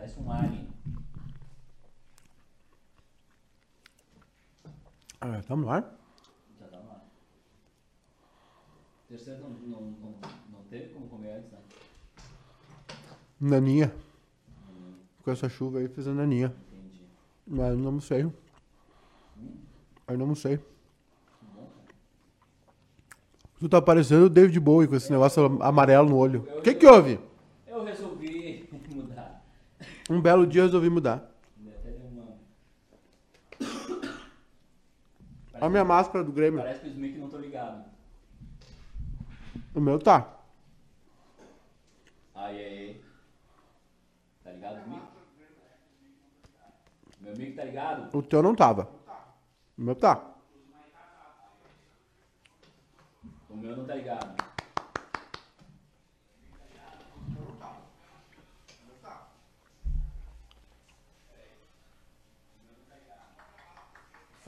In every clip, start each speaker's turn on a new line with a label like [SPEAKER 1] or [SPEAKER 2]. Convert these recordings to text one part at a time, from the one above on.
[SPEAKER 1] parece um alien.
[SPEAKER 2] Ah, tamo no ar?
[SPEAKER 1] Já tá no ar. Terceiro não, não, não, não teve como comer antes, né?
[SPEAKER 2] Naninha. Com essa chuva aí, fiz a naninha.
[SPEAKER 1] Entendi.
[SPEAKER 2] Mas não sei. Aí não sei. Tu tá parecendo o David Bowie com esse negócio amarelo no olho. O que que houve?
[SPEAKER 1] Eu resolvi.
[SPEAKER 2] Um belo dia eu resolvi mudar.
[SPEAKER 1] Uma.
[SPEAKER 2] A minha máscara do Grêmio.
[SPEAKER 1] Parece que os mic não tô ligado.
[SPEAKER 2] O meu tá.
[SPEAKER 1] Aí, aí. Tá ligado mic? Meu mic tá ligado?
[SPEAKER 2] O teu não tava. O meu tá.
[SPEAKER 1] O meu não tá ligado.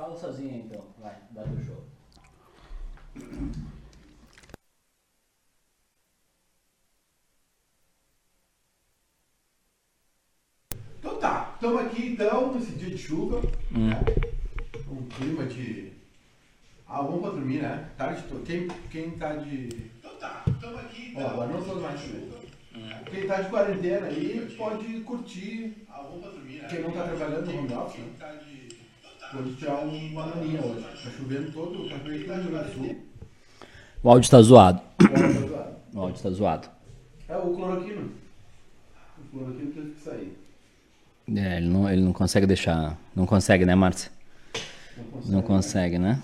[SPEAKER 1] Fala sozinho aí, então, vai, dá teu show.
[SPEAKER 2] Então tá, estamos aqui então, nesse dia de chuva, né? Um clima de. Ah, vamos pra dormir, né? Tarde to... quem, quem tá de. Então tá, estamos aqui então. Ó, agora não todos mais chuva. Quem tá de quarentena aí pode curtir. Ah, vamos pra dormir, né? Quem não tá trabalhando no home office, né? Pode tirar uma naninha hoje. Tá chovendo todo o café aqui no Rio Grande do Sul.
[SPEAKER 1] O áudio tá zoado.
[SPEAKER 2] Tá.
[SPEAKER 1] O áudio tá zoado.
[SPEAKER 2] É o cloroquino. O cloroquino teve que sair.
[SPEAKER 1] É, ele não, ele não consegue deixar. Não consegue, né, Márcia? Não consegue, né?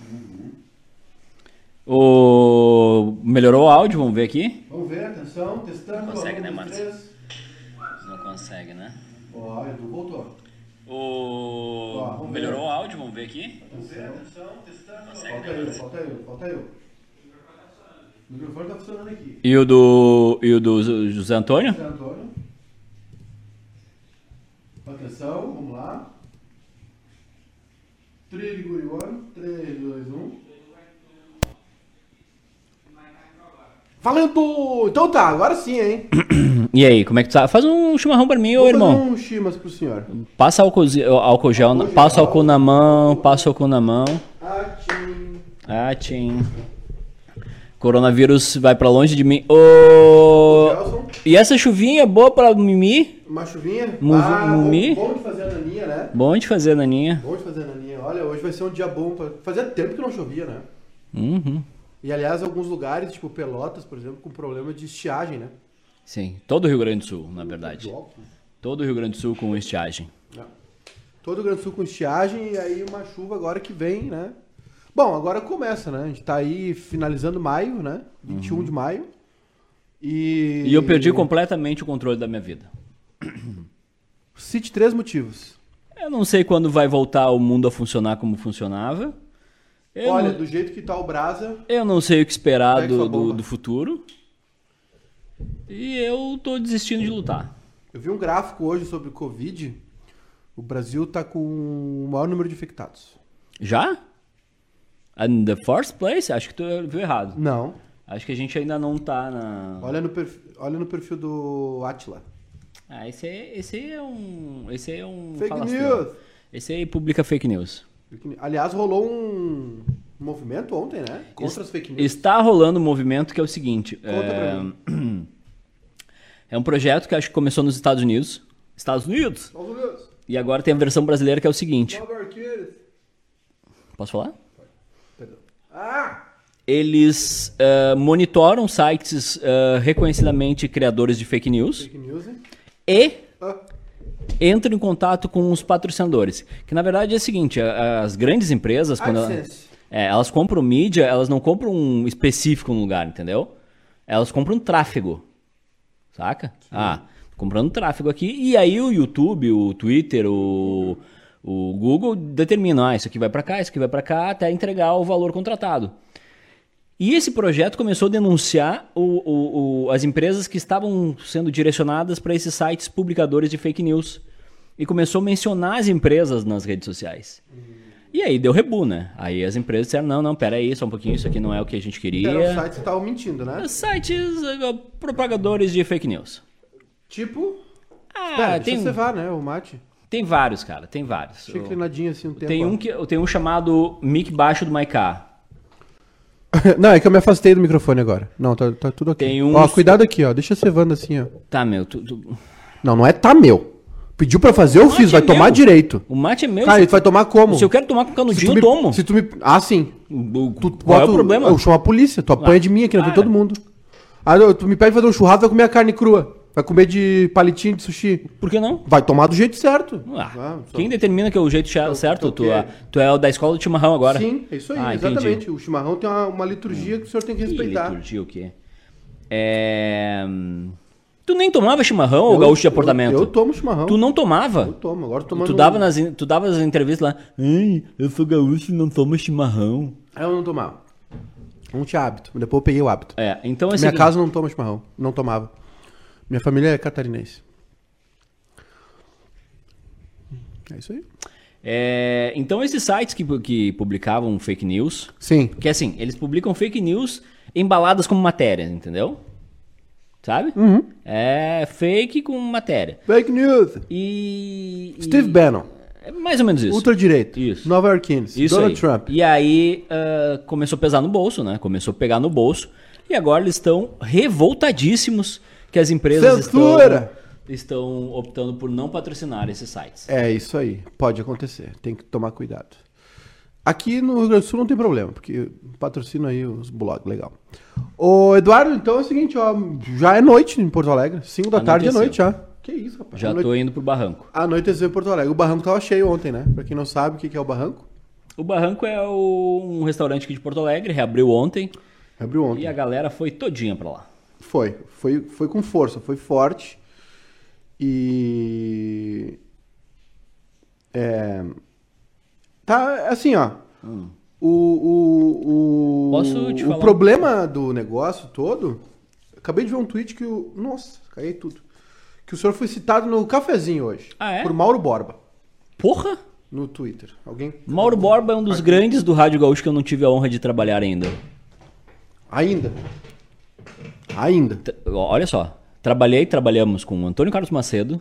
[SPEAKER 1] O... Melhorou o áudio, vamos ver aqui?
[SPEAKER 2] Vamos ver, atenção, testando.
[SPEAKER 1] Consegue, né,
[SPEAKER 2] dois,
[SPEAKER 1] Márcio?
[SPEAKER 2] três.
[SPEAKER 1] Não consegue, né?
[SPEAKER 2] Ó, Edu voltou.
[SPEAKER 1] O...
[SPEAKER 2] Ó,
[SPEAKER 1] Melhorou o áudio, vamos ver aqui?
[SPEAKER 2] Atenção, testando. Falta eu, falta eu, falta eu. O microfone tá funcionando aqui.
[SPEAKER 1] E o do, e o do José Antônio?
[SPEAKER 2] José Antônio. Atenção, vamos lá. Triguri one, 3, 2, 1. Valendo! Então tá, agora sim, hein?
[SPEAKER 1] E aí, como é que tu tá? Faz um chimarrão pra mim, ô irmão.
[SPEAKER 2] um chimas pro senhor.
[SPEAKER 1] Passa álcool, álcool gel, na-
[SPEAKER 2] Álcool
[SPEAKER 1] passa
[SPEAKER 2] gel.
[SPEAKER 1] álcool na mão, passa álcool na mão.
[SPEAKER 2] Atim.
[SPEAKER 1] Ah, tchim. Coronavírus vai pra longe de mim. Ô!
[SPEAKER 2] Gelson,
[SPEAKER 1] E essa chuvinha é boa pra mimi?
[SPEAKER 2] uma chuvinha.
[SPEAKER 1] Mu-
[SPEAKER 2] ah, bom,
[SPEAKER 1] mumi?
[SPEAKER 2] bom de fazer a naninha, né?
[SPEAKER 1] Bom de fazer, Naninha.
[SPEAKER 2] Bom de fazer a naninha. Olha, hoje vai ser um dia bom. Pra... Fazia tempo que não chovia, né?
[SPEAKER 1] Uhum.
[SPEAKER 2] E aliás, alguns lugares, tipo Pelotas, por exemplo, com problema de estiagem, né?
[SPEAKER 1] Sim, todo o Rio Grande do Sul, na verdade. Todo o Rio Grande do Sul com estiagem.
[SPEAKER 2] É. Todo o Rio Grande do Sul com estiagem e aí uma chuva agora que vem, né? Bom, agora começa, né? A gente tá aí finalizando maio, né? 21 de maio. E...
[SPEAKER 1] E eu perdi completamente o controle da minha vida.
[SPEAKER 2] Cite três motivos.
[SPEAKER 1] Eu não sei quando vai voltar o mundo a funcionar como funcionava. Eu,
[SPEAKER 2] Olha,
[SPEAKER 1] não,
[SPEAKER 2] do jeito que tá o Brasa,
[SPEAKER 1] eu não sei o que esperar do, do, do futuro. E eu tô desistindo de lutar.
[SPEAKER 2] eu vi um gráfico hoje sobre o Covid. O Brasil tá com o maior número de infectados.
[SPEAKER 1] Já? In the first place? Acho que tu viu errado.
[SPEAKER 2] Não.
[SPEAKER 1] Acho que a gente ainda não tá na.
[SPEAKER 2] Olha no perfil, olha no perfil do Atila.
[SPEAKER 1] Ah, esse aí, esse aí é um. Esse aí é um.
[SPEAKER 2] Fake
[SPEAKER 1] falastrão.
[SPEAKER 2] news.
[SPEAKER 1] Esse aí publica fake news.
[SPEAKER 2] Aliás, rolou um movimento ontem, né? Contra as fake news.
[SPEAKER 1] Está rolando um movimento que é o seguinte.
[SPEAKER 2] Conta
[SPEAKER 1] é...
[SPEAKER 2] pra mim.
[SPEAKER 1] é um projeto que acho que começou nos Estados Unidos. Estados Unidos!
[SPEAKER 2] Estados Unidos.
[SPEAKER 1] E agora tem a versão brasileira que é o seguinte. Posso falar?
[SPEAKER 2] Perdão. Ah!
[SPEAKER 1] Eles eh, monitoram sites eh, reconhecidamente criadores de fake news
[SPEAKER 2] Fake news, hein?
[SPEAKER 1] e
[SPEAKER 2] Ah,
[SPEAKER 1] entram em contato com os patrocinadores. Que na verdade é o seguinte, as grandes empresas, quando
[SPEAKER 2] AdSense.
[SPEAKER 1] É, elas compram mídia, elas não compram um específico no lugar, entendeu? Elas compram tráfego. Saca? Ah, comprando tráfego aqui. E aí o YouTube, o Twitter, o, o Google determinam, ah, isso aqui vai pra cá, isso aqui vai pra cá, até entregar o valor contratado. E esse projeto começou a denunciar o- o- o- as empresas que estavam sendo direcionadas para esses sites publicadores de fake news. E começou a mencionar as empresas nas redes sociais. E aí deu rebu, né? Aí as empresas disseram, não, não, pera aí, só um pouquinho, isso aqui não é o que a gente queria.
[SPEAKER 2] Eram sites que estavam mentindo, né?
[SPEAKER 1] Sites uh, propagadores de fake news.
[SPEAKER 2] Tipo.
[SPEAKER 1] Ah,
[SPEAKER 2] Pera,
[SPEAKER 1] tem,
[SPEAKER 2] deixa eu cevar, né? O mate.
[SPEAKER 1] tem vários, cara, tem vários.
[SPEAKER 2] Tinha inclinadinho assim um tempo.
[SPEAKER 1] Tem um, que, tem um chamado mic baixo do Maiká.
[SPEAKER 2] Não, é que eu me afastei do microfone agora. Não, tá, tá tudo ok.
[SPEAKER 1] Tem uns-
[SPEAKER 2] Ó, cuidado aqui, ó. Deixa cevando assim, ó.
[SPEAKER 1] Tá, meu, tu- tu-
[SPEAKER 2] Não, não é tá meu. Pediu pra fazer, eu fiz. Vai
[SPEAKER 1] é
[SPEAKER 2] tomar
[SPEAKER 1] meu.
[SPEAKER 2] direito.
[SPEAKER 1] o mate é meu.
[SPEAKER 2] Cara, tu vai tomar como?
[SPEAKER 1] se eu quero tomar com canudinho,
[SPEAKER 2] me-
[SPEAKER 1] eu tomo.
[SPEAKER 2] Se tu me... Ah, sim.
[SPEAKER 1] O-
[SPEAKER 2] Tu
[SPEAKER 1] Qual é o problema?
[SPEAKER 2] Eu chamo a polícia. Tu apanha
[SPEAKER 1] Ah.
[SPEAKER 2] de mim aqui na frente de todo mundo. Ah, tu me pede fazer um churrasco, vai comer a carne crua. Vai comer de palitinho de sushi.
[SPEAKER 1] Por que não?
[SPEAKER 2] Vai tomar do jeito certo.
[SPEAKER 1] Ah,
[SPEAKER 2] Ah, só-
[SPEAKER 1] quem determina que é o jeito cha- certo?
[SPEAKER 2] então o
[SPEAKER 1] Tu,
[SPEAKER 2] quê?
[SPEAKER 1] é- tu é o da escola de chimarrão agora.
[SPEAKER 2] Sim, é isso aí,
[SPEAKER 1] Ah, entendi.
[SPEAKER 2] exatamente. O chimarrão tem uma, uma liturgia que o senhor tem que respeitar.
[SPEAKER 1] liturgia o quê? É... Tu nem tomava chimarrão ou gaúcho de apartamento?
[SPEAKER 2] Eu, eu tomo chimarrão.
[SPEAKER 1] Tu não tomava?
[SPEAKER 2] Eu tomo, agora tomando.
[SPEAKER 1] Tu dava, nas, tu dava as entrevistas lá, Ai, eu sou gaúcho e não tomo chimarrão.
[SPEAKER 2] Eu não tomava. Não tinha hábito. Depois eu peguei o hábito.
[SPEAKER 1] É, então é
[SPEAKER 2] Minha
[SPEAKER 1] seguinte,
[SPEAKER 2] casa não toma chimarrão. Não tomava. Minha família é catarinense. É isso aí.
[SPEAKER 1] é, então esses sites que, que publicavam fake news,
[SPEAKER 2] Sim.
[SPEAKER 1] que assim, eles publicam fake news embaladas como matéria, entendeu? Sabe?
[SPEAKER 2] Uhum.
[SPEAKER 1] É fake com matéria.
[SPEAKER 2] Fake news.
[SPEAKER 1] E... e-
[SPEAKER 2] Steve Bannon.
[SPEAKER 1] É mais ou menos isso.
[SPEAKER 2] Ultradireita.
[SPEAKER 1] Isso.
[SPEAKER 2] Nova Yorkines.
[SPEAKER 1] Isso
[SPEAKER 2] Donald
[SPEAKER 1] aí.
[SPEAKER 2] Trump.
[SPEAKER 1] E aí ah, começou a pesar no bolso, né? Começou a pegar no bolso. E agora eles estão revoltadíssimos que as empresas estão,
[SPEAKER 2] Censura!
[SPEAKER 1] estão optando por não patrocinar esses sites.
[SPEAKER 2] É isso aí. Pode acontecer. Tem que tomar cuidado. Aqui no Rio Grande do Sul não tem problema, porque patrocino aí os blogs, legal. Ô, Eduardo, então é o seguinte, ó, já é noite em Porto Alegre, 5 da tarde é noite já. Que isso, rapaz.
[SPEAKER 1] Já
[SPEAKER 2] Anoite-
[SPEAKER 1] tô indo pro barranco.
[SPEAKER 2] Anoiteceu em Porto Alegre. O barranco tava cheio ontem, né? Pra quem não sabe o que que é o barranco,
[SPEAKER 1] O barranco é o- um restaurante aqui de Porto Alegre, reabriu ontem
[SPEAKER 2] abriu ontem.
[SPEAKER 1] e a galera foi todinha pra lá.
[SPEAKER 2] Foi, foi, foi com força, foi forte. E. É. Tá assim, ó. O, o, o, o problema do negócio todo. Acabei de ver um tweet que o. Nossa, caí tudo. Que o senhor foi citado no cafezinho hoje.
[SPEAKER 1] Ah, é?
[SPEAKER 2] Por Mauro Borba.
[SPEAKER 1] Porra!
[SPEAKER 2] No Twitter. Alguém.
[SPEAKER 1] Mauro Borba é um dos grandes do Rádio Gaúcho que eu não tive a honra de trabalhar ainda.
[SPEAKER 2] Ainda. Ainda.
[SPEAKER 1] T- Olha só, trabalhei, trabalhamos com Antônio Carlos Macedo,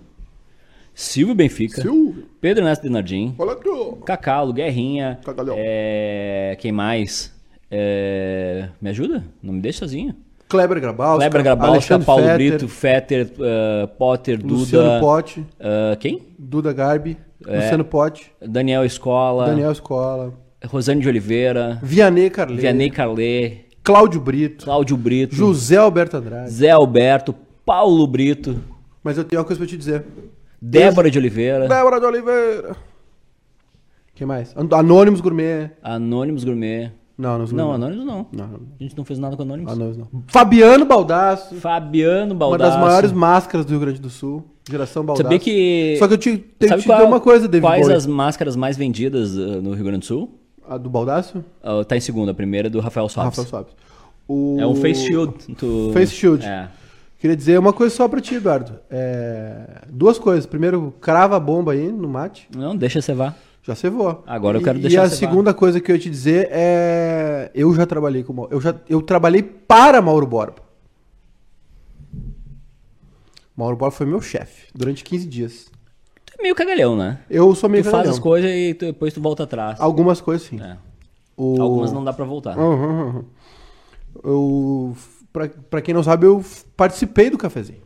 [SPEAKER 1] Silvio Benfica,
[SPEAKER 2] Silvio.
[SPEAKER 1] Pedro Ernesto
[SPEAKER 2] aqui, ó.
[SPEAKER 1] Cacalo, Guerrinha,
[SPEAKER 2] Cacalhau.
[SPEAKER 1] é, quem mais? É, me ajuda? Não me deixa sozinho.
[SPEAKER 2] Kleber Grabowska.
[SPEAKER 1] Kleber Grabalska,
[SPEAKER 2] Alexandre
[SPEAKER 1] Paulo
[SPEAKER 2] Fetter,
[SPEAKER 1] Brito, Fetter, eh, Potter,
[SPEAKER 2] Luciano
[SPEAKER 1] Duda.
[SPEAKER 2] Pote.
[SPEAKER 1] ah, quem?
[SPEAKER 2] Duda Garbi.
[SPEAKER 1] É.
[SPEAKER 2] Luciano Pote.
[SPEAKER 1] Daniel Escola,
[SPEAKER 2] Daniel Escola.
[SPEAKER 1] Rosane de Oliveira,
[SPEAKER 2] Vianney Carlet.
[SPEAKER 1] Vianney Carlê,
[SPEAKER 2] Cláudio Brito.
[SPEAKER 1] Cláudio Brito,
[SPEAKER 2] José Alberto Andrade.
[SPEAKER 1] Zé Alberto, Paulo Brito,
[SPEAKER 2] Mas eu tenho uma coisa pra te dizer.
[SPEAKER 1] Débora de Oliveira,
[SPEAKER 2] Débora de Oliveira. Quem mais? An- Anônimos Gourmet.
[SPEAKER 1] Anônimos Gourmet.
[SPEAKER 2] Não, Anônimos
[SPEAKER 1] Não. Anônimos não. A gente não fez nada com Anônimos.
[SPEAKER 2] Anônimos não. Fabiano Baldasso.
[SPEAKER 1] Fabiano
[SPEAKER 2] Uma
[SPEAKER 1] Baldasso.
[SPEAKER 2] das maiores máscaras do Rio Grande do Sul. Geração Baldasso.
[SPEAKER 1] Sabia que...
[SPEAKER 2] Só que eu te, que
[SPEAKER 1] Sabe
[SPEAKER 2] te
[SPEAKER 1] qual-
[SPEAKER 2] dizer uma coisa, David
[SPEAKER 1] Quais
[SPEAKER 2] Bowie.
[SPEAKER 1] as máscaras mais vendidas uh, no Rio Grande do Sul?
[SPEAKER 2] A do Baldasso?
[SPEAKER 1] Uh, tá em segunda, a primeira é do Rafael Sobes.
[SPEAKER 2] Rafael Sobes. O...
[SPEAKER 1] É um face shield. Tu...
[SPEAKER 2] Face shield.
[SPEAKER 1] É.
[SPEAKER 2] Queria dizer uma coisa só pra ti, Eduardo. É, Duas coisas. Primeiro, crava a bomba aí no mate.
[SPEAKER 1] Não, deixa cevar.
[SPEAKER 2] Já cevou.
[SPEAKER 1] Agora eu
[SPEAKER 2] E-
[SPEAKER 1] quero
[SPEAKER 2] E
[SPEAKER 1] deixar
[SPEAKER 2] a
[SPEAKER 1] cevar.
[SPEAKER 2] segunda coisa que eu ia te dizer é. Eu já trabalhei com Mauro. Eu, já, eu trabalhei para Mauro Borba. Mauro Borba foi meu chefe durante 15 dias.
[SPEAKER 1] Tu é meio cagalhão, né?
[SPEAKER 2] Eu sou meio
[SPEAKER 1] tu faz
[SPEAKER 2] cagalhão.
[SPEAKER 1] as coisas e tu- depois tu volta atrás.
[SPEAKER 2] Algumas coisas sim.
[SPEAKER 1] É.
[SPEAKER 2] O-
[SPEAKER 1] Algumas não dá pra voltar.
[SPEAKER 2] Uhum, uhum. Eu. Pra, pra quem não sabe, eu participei do cafezinho.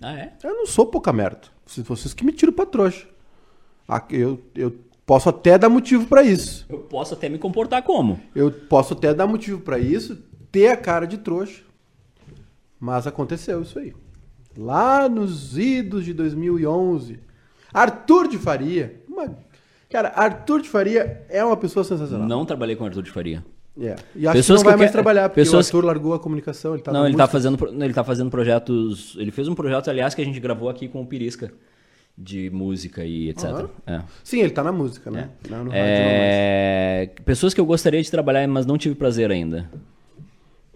[SPEAKER 1] Ah, é?
[SPEAKER 2] Eu não sou pouca merda. Se vocês que me tiram pra trouxa. Ah, Eu, eu posso até dar motivo pra isso.
[SPEAKER 1] Eu posso até me comportar como?
[SPEAKER 2] Eu posso até dar motivo pra isso, ter a cara de trouxa. Mas aconteceu isso aí. Lá nos idos de 2011, Arthur de Faria. uma- Cara, Arthur de Faria é uma pessoa sensacional.
[SPEAKER 1] Não trabalhei com o Arthur de Faria.
[SPEAKER 2] É. E acho
[SPEAKER 1] Pessoas
[SPEAKER 2] que não vai
[SPEAKER 1] que eu
[SPEAKER 2] mais
[SPEAKER 1] que-
[SPEAKER 2] trabalhar, porque
[SPEAKER 1] pessoas
[SPEAKER 2] o Arthur largou a comunicação. Ele tá
[SPEAKER 1] não, ele tá,
[SPEAKER 2] música.
[SPEAKER 1] fazendo, ele tá fazendo projetos. Ele fez um projeto, aliás, que a gente gravou aqui com o Pirisca. De música e etc.
[SPEAKER 2] Aham.
[SPEAKER 1] É.
[SPEAKER 2] Sim, ele tá na música, né? Não, rádio não mais.
[SPEAKER 1] É, Pessoas que eu gostaria de trabalhar, mas não tive prazer ainda.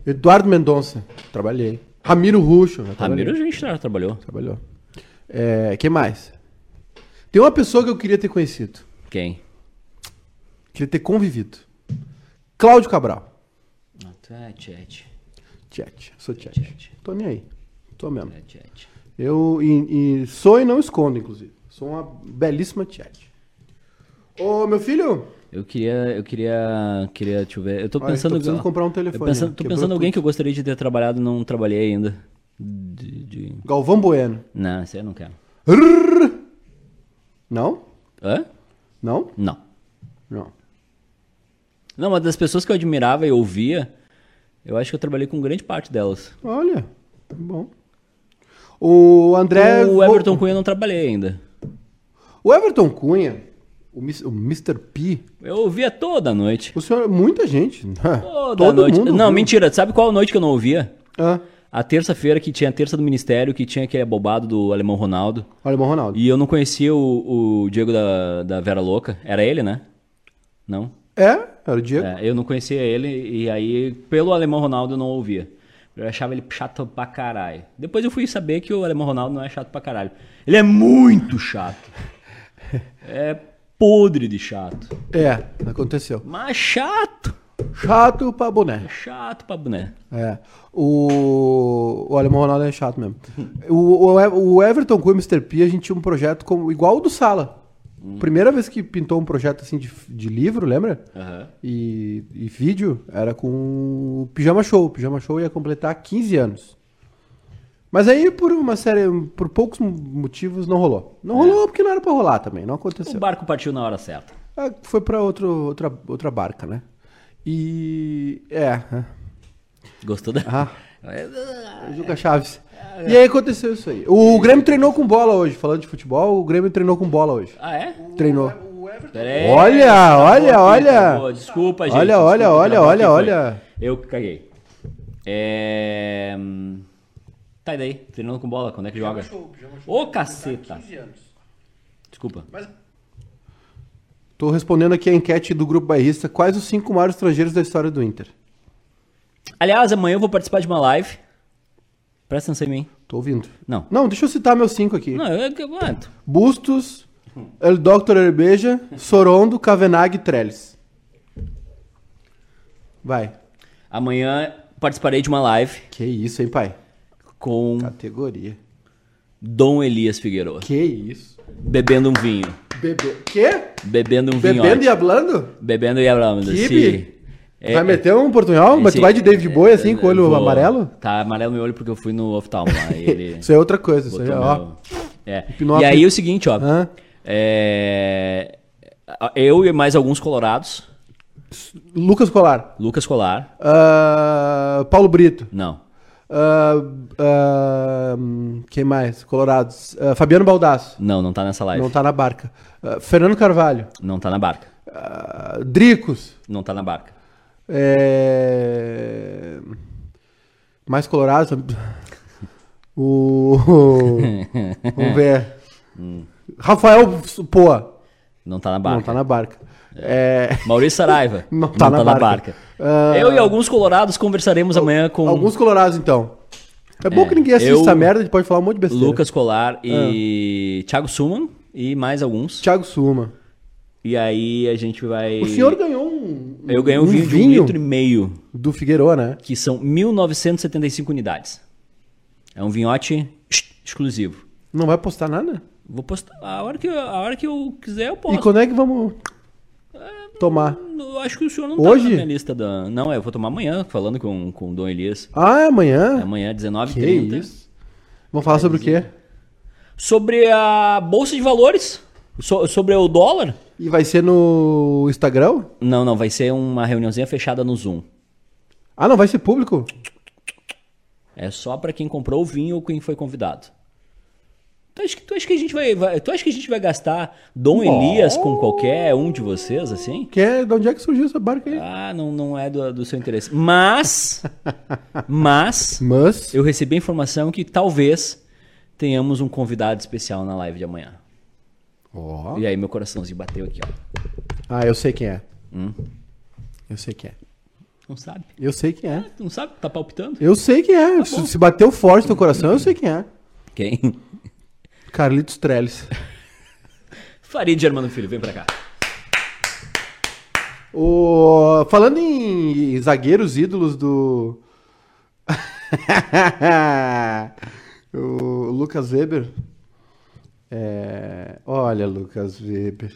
[SPEAKER 2] Eduardo Mendonça, trabalhei. Ramiro Ruxo.
[SPEAKER 1] Ramiro a gente já trabalhou.
[SPEAKER 2] Trabalhou. É, quem mais? Tem uma pessoa que eu queria ter conhecido.
[SPEAKER 1] Quem?
[SPEAKER 2] Queria ter convivido. Cláudio Cabral.
[SPEAKER 1] Ah, tu é chat.
[SPEAKER 2] Chat. Sou chat.
[SPEAKER 1] Chat.
[SPEAKER 2] Tô nem aí. Tô mesmo.
[SPEAKER 1] É chat.
[SPEAKER 2] Eu e, e sou e não escondo, inclusive. Sou uma belíssima chat. Ô, meu filho.
[SPEAKER 1] Eu queria, eu queria, queria, deixa eu ver. Eu tô
[SPEAKER 2] Olha,
[SPEAKER 1] pensando,
[SPEAKER 2] tô precisando comprar um telefone.
[SPEAKER 1] pensando,
[SPEAKER 2] né?
[SPEAKER 1] tô
[SPEAKER 2] Quebrou
[SPEAKER 1] pensando em alguém
[SPEAKER 2] tudo.
[SPEAKER 1] que eu gostaria de ter trabalhado e não trabalhei ainda. De, de-
[SPEAKER 2] Galvão Bueno.
[SPEAKER 1] Não, esse eu não quero.
[SPEAKER 2] Não?
[SPEAKER 1] Hã?
[SPEAKER 2] Não?
[SPEAKER 1] Não.
[SPEAKER 2] Não.
[SPEAKER 1] Não, uma das pessoas que eu admirava e ouvia, eu acho que eu trabalhei com grande parte delas.
[SPEAKER 2] Olha, tá bom. O André.
[SPEAKER 1] o Everton Cunha não trabalhei ainda.
[SPEAKER 2] O Everton Cunha, o, o Mr. P,
[SPEAKER 1] Eu ouvia toda noite.
[SPEAKER 2] o senhor, muita gente.
[SPEAKER 1] Toda
[SPEAKER 2] Todo
[SPEAKER 1] noite.
[SPEAKER 2] mundo.
[SPEAKER 1] não,
[SPEAKER 2] viu.
[SPEAKER 1] mentira. Sabe qual noite que eu não ouvia?
[SPEAKER 2] Ah,
[SPEAKER 1] A terça-feira que tinha a terça do Ministério, que tinha aquele abobado do Alemão Ronaldo.
[SPEAKER 2] o Ronaldo.
[SPEAKER 1] E eu não conhecia o, o Diego da, da Vera Louca. Era ele, né? Não?
[SPEAKER 2] É, era o Diego.
[SPEAKER 1] É, eu não conhecia ele e aí, pelo Alemão Ronaldo, eu não ouvia. Eu achava ele chato pra caralho. Depois eu fui saber que o Alemão Ronaldo não é chato pra caralho. Ele é muito chato. É podre de chato.
[SPEAKER 2] É, aconteceu.
[SPEAKER 1] Mas chato.
[SPEAKER 2] Chato pra boné.
[SPEAKER 1] Chato pra boné.
[SPEAKER 2] É. O, o Alemão Ronaldo é chato mesmo. O, o, o Everton com o Mr. P, a gente tinha um projeto como, igual o do Sala. Primeira vez que pintou um projeto assim de, de livro, lembra?
[SPEAKER 1] Aham.
[SPEAKER 2] E, e vídeo, era com o Pijama Show. O Pijama Show ia completar 15 anos. Mas aí, por uma série, por poucos motivos, não rolou. Não rolou porque não era pra rolar também, não
[SPEAKER 1] O
[SPEAKER 2] aconteceu.
[SPEAKER 1] barco partiu na hora certa.
[SPEAKER 2] Ah, Foi pra outro, outra, outra barca, né? E. É. é.
[SPEAKER 1] Gostou da.
[SPEAKER 2] Ah, Juca Chaves. E aí aconteceu isso aí. O Grêmio treinou com bola hoje. Falando de futebol, o Grêmio treinou com bola hoje.
[SPEAKER 1] Ah, é?
[SPEAKER 2] Treinou.
[SPEAKER 1] Pera aí.
[SPEAKER 2] Olha,
[SPEAKER 1] Travou
[SPEAKER 2] olha,
[SPEAKER 1] aqui,
[SPEAKER 2] olha.
[SPEAKER 1] travou. Desculpa, gente.
[SPEAKER 2] Olha, olha,
[SPEAKER 1] desculpa,
[SPEAKER 2] olha, olha,
[SPEAKER 1] aqui,
[SPEAKER 2] olha.
[SPEAKER 1] foi. Eu que caguei. É... hum, Tá, e daí? Treinando com bola, quando é que joga? Ô, caceta. Desculpa.
[SPEAKER 2] Tô respondendo aqui a enquete do Grupo Bairrista. Quais os cinco maiores estrangeiros da história do Inter?
[SPEAKER 1] Aliás, amanhã eu vou participar de uma live. Presta atenção em mim.
[SPEAKER 2] Tô ouvindo.
[SPEAKER 1] Não.
[SPEAKER 2] Não, deixa eu citar meus cinco aqui.
[SPEAKER 1] Não, eu eu aguento.
[SPEAKER 2] Bustos, El Dr. Herbeja, Sorondo, Kavenag e Trellis. Vai.
[SPEAKER 1] Amanhã participarei de uma live
[SPEAKER 2] Que isso, hein, pai?
[SPEAKER 1] com
[SPEAKER 2] Categoria.
[SPEAKER 1] Dom Elias Figueiredo.
[SPEAKER 2] Que isso.
[SPEAKER 1] Bebendo um vinho.
[SPEAKER 2] Bebe... Quê?
[SPEAKER 1] Bebendo um vinho.
[SPEAKER 2] Bebendo e hablando?
[SPEAKER 1] Bebendo e hablando.
[SPEAKER 2] Kibe?
[SPEAKER 1] sim. É-
[SPEAKER 2] Vai meter um portunhol? Mas tu vai de David Bowie assim, com o olho
[SPEAKER 1] Vou.
[SPEAKER 2] amarelo?
[SPEAKER 1] Tá amarelo meu olho porque eu fui no oftalmo lá. ele
[SPEAKER 2] Isso é outra coisa. Isso aí,
[SPEAKER 1] botou
[SPEAKER 2] ó.
[SPEAKER 1] meu- É. E aí o seguinte, ó. É... Eu e mais alguns colorados.
[SPEAKER 2] Lucas Colar.
[SPEAKER 1] Lucas Colar.
[SPEAKER 2] Ah, Paulo Brito.
[SPEAKER 1] Não.
[SPEAKER 2] Ah, hum, quem mais? Colorados. Fabiano Baldasso.
[SPEAKER 1] Não, não tá nessa live.
[SPEAKER 2] Não tá na barca. Fernando Carvalho.
[SPEAKER 1] Não tá na barca.
[SPEAKER 2] Dricos.
[SPEAKER 1] Não tá na barca.
[SPEAKER 2] É... Mais colorados. O. Vamos ver. Rafael Poa.
[SPEAKER 1] Não tá na barca.
[SPEAKER 2] Não tá na barca. É...
[SPEAKER 1] Maurício Saraiva.
[SPEAKER 2] Não tá na barca. Ah,
[SPEAKER 1] Eu e alguns colorados conversaremos amanhã com
[SPEAKER 2] Alguns colorados, então. É bom
[SPEAKER 1] É,
[SPEAKER 2] que ninguém assiste
[SPEAKER 1] eu-
[SPEAKER 2] essa merda, a gente pode falar um monte de besteira.
[SPEAKER 1] Lucas Colar
[SPEAKER 2] Ah.
[SPEAKER 1] e Thiago Suman e mais alguns.
[SPEAKER 2] Thiago Suma.
[SPEAKER 1] E aí a gente vai.
[SPEAKER 2] O senhor ganhou.
[SPEAKER 1] Eu ganhei um,
[SPEAKER 2] um
[SPEAKER 1] vinho, de um litro e meio,
[SPEAKER 2] do Figueroa, né?
[SPEAKER 1] que são 1.975 unidades. É um vinhote ex- exclusivo.
[SPEAKER 2] Não vai postar nada?
[SPEAKER 1] Vou postar. A hora que, eu- a hora que eu quiser, eu posto.
[SPEAKER 2] E quando é que vamos tomar?
[SPEAKER 1] Eu acho que o senhor não
[SPEAKER 2] Hoje?
[SPEAKER 1] tá na minha lista da. Não, eu vou tomar amanhã, falando com, com o Dom Elias.
[SPEAKER 2] Ah, é amanhã?
[SPEAKER 1] Amanhã,
[SPEAKER 2] Que
[SPEAKER 1] 19h30.
[SPEAKER 2] isso? Vamos falar sobre o quê?
[SPEAKER 1] Sobre a Bolsa de Valores. So- sobre o dólar.
[SPEAKER 2] E vai ser no Instagram?
[SPEAKER 1] Não, não, vai ser uma reuniãozinha fechada no Zoom.
[SPEAKER 2] Ah, não, vai ser público?
[SPEAKER 1] É só pra quem comprou o vinho ou quem foi convidado. Tu acha que, tu acha que a gente vai, vai- tu acha que a gente vai gastar Dom Elias com qualquer um de vocês, assim?
[SPEAKER 2] Que é, de onde é que surgiu essa barca aí?
[SPEAKER 1] Ah, não, não é do, do seu interesse. Mas, mas,
[SPEAKER 2] Mas,
[SPEAKER 1] eu recebi a informação que talvez tenhamos um convidado especial na live de amanhã.
[SPEAKER 2] Ó.
[SPEAKER 1] E aí meu coraçãozinho bateu aqui, ó.
[SPEAKER 2] Ah, eu sei quem é.
[SPEAKER 1] Hum?
[SPEAKER 2] Eu sei quem é.
[SPEAKER 1] Não sabe?
[SPEAKER 2] Eu sei quem é.
[SPEAKER 1] Tu não sabe? Tá palpitando?
[SPEAKER 2] Eu sei quem é. se, se bateu forte no coração, eu sei quem é.
[SPEAKER 1] Quem?
[SPEAKER 2] Carlitos Trellis.
[SPEAKER 1] Farid Germano Filho, vem pra cá.
[SPEAKER 2] O... Falando em zagueiros ídolos do. o Lucas Weber. É... Olha, Lucas Weber.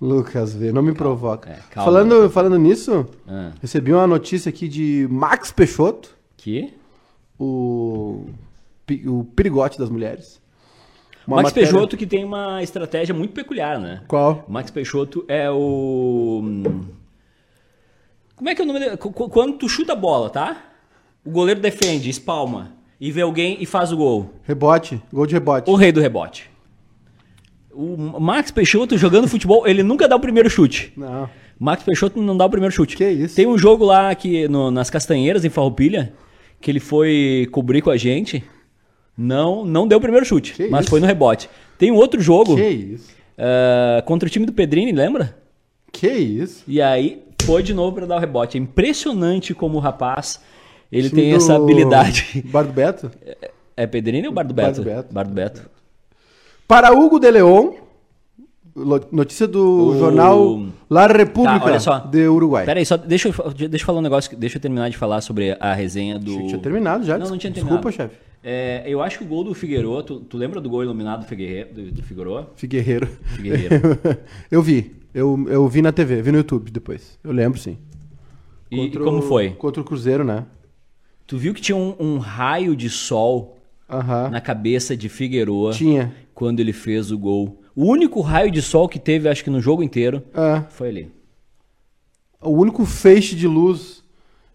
[SPEAKER 2] Lucas Weber, não me provoca.
[SPEAKER 1] é, calma.
[SPEAKER 2] falando, falando nisso,
[SPEAKER 1] Ah,
[SPEAKER 2] recebi uma notícia aqui de Max Peixoto,
[SPEAKER 1] que?
[SPEAKER 2] o, o perigote das mulheres. Uma
[SPEAKER 1] Max
[SPEAKER 2] matéria-
[SPEAKER 1] Peixoto que tem uma estratégia muito peculiar, né?
[SPEAKER 2] Qual?
[SPEAKER 1] Max Peixoto é o. Como é que é o nome dele? Qu- qu- Quando tu chuta a bola, tá? O goleiro defende, espalma, e vê alguém e faz o gol.
[SPEAKER 2] Rebote, gol de rebote.
[SPEAKER 1] O rei do rebote. O Max Peixoto jogando futebol, ele nunca dá o primeiro chute.
[SPEAKER 2] Não.
[SPEAKER 1] Max Peixoto não dá o primeiro chute.
[SPEAKER 2] Que isso?
[SPEAKER 1] Tem um jogo lá que, no- nas Castanheiras, em Farroupilha, que ele foi cobrir com a gente. Não, não deu o primeiro chute,
[SPEAKER 2] Que
[SPEAKER 1] mas
[SPEAKER 2] isso?
[SPEAKER 1] foi no rebote. Tem um outro jogo
[SPEAKER 2] Que isso?
[SPEAKER 1] ah, contra o time do Pedrini, lembra?
[SPEAKER 2] Que isso?
[SPEAKER 1] E aí foi de novo para dar o rebote. É impressionante como o rapaz ele tem essa habilidade.
[SPEAKER 2] Bar do Beto?
[SPEAKER 1] É Pedrini ou Bar do
[SPEAKER 2] Bar
[SPEAKER 1] Beto?
[SPEAKER 2] do Beto.
[SPEAKER 1] Bar do Beto.
[SPEAKER 2] Para Hugo de Leon, notícia do
[SPEAKER 1] O-
[SPEAKER 2] jornal La República
[SPEAKER 1] Tá,
[SPEAKER 2] de Uruguai.
[SPEAKER 1] Pera aí, só deixa eu, deixa eu falar um negócio, deixa eu terminar de falar sobre a resenha do...
[SPEAKER 2] Tinha terminado já.
[SPEAKER 1] Não, não tinha
[SPEAKER 2] Desculpa,
[SPEAKER 1] terminado.
[SPEAKER 2] chefe.
[SPEAKER 1] É, eu acho que o gol do Figueiredo, tu, tu lembra do gol iluminado do Figueiredo? Do, do Figueiredo?
[SPEAKER 2] Figueiredo.
[SPEAKER 1] Figueiredo.
[SPEAKER 2] eu vi. Eu, eu vi na TV, vi no YouTube depois. Eu lembro, sim.
[SPEAKER 1] E
[SPEAKER 2] Contra
[SPEAKER 1] como
[SPEAKER 2] o-
[SPEAKER 1] foi?
[SPEAKER 2] Contra o Cruzeiro, né?
[SPEAKER 1] Tu viu que tinha um, um raio de sol na cabeça de Figueiredo
[SPEAKER 2] Tinha.
[SPEAKER 1] Quando ele fez o gol. O único raio de sol que teve, acho que no jogo inteiro,
[SPEAKER 2] Ah,
[SPEAKER 1] foi ali.
[SPEAKER 2] o único feixe de luz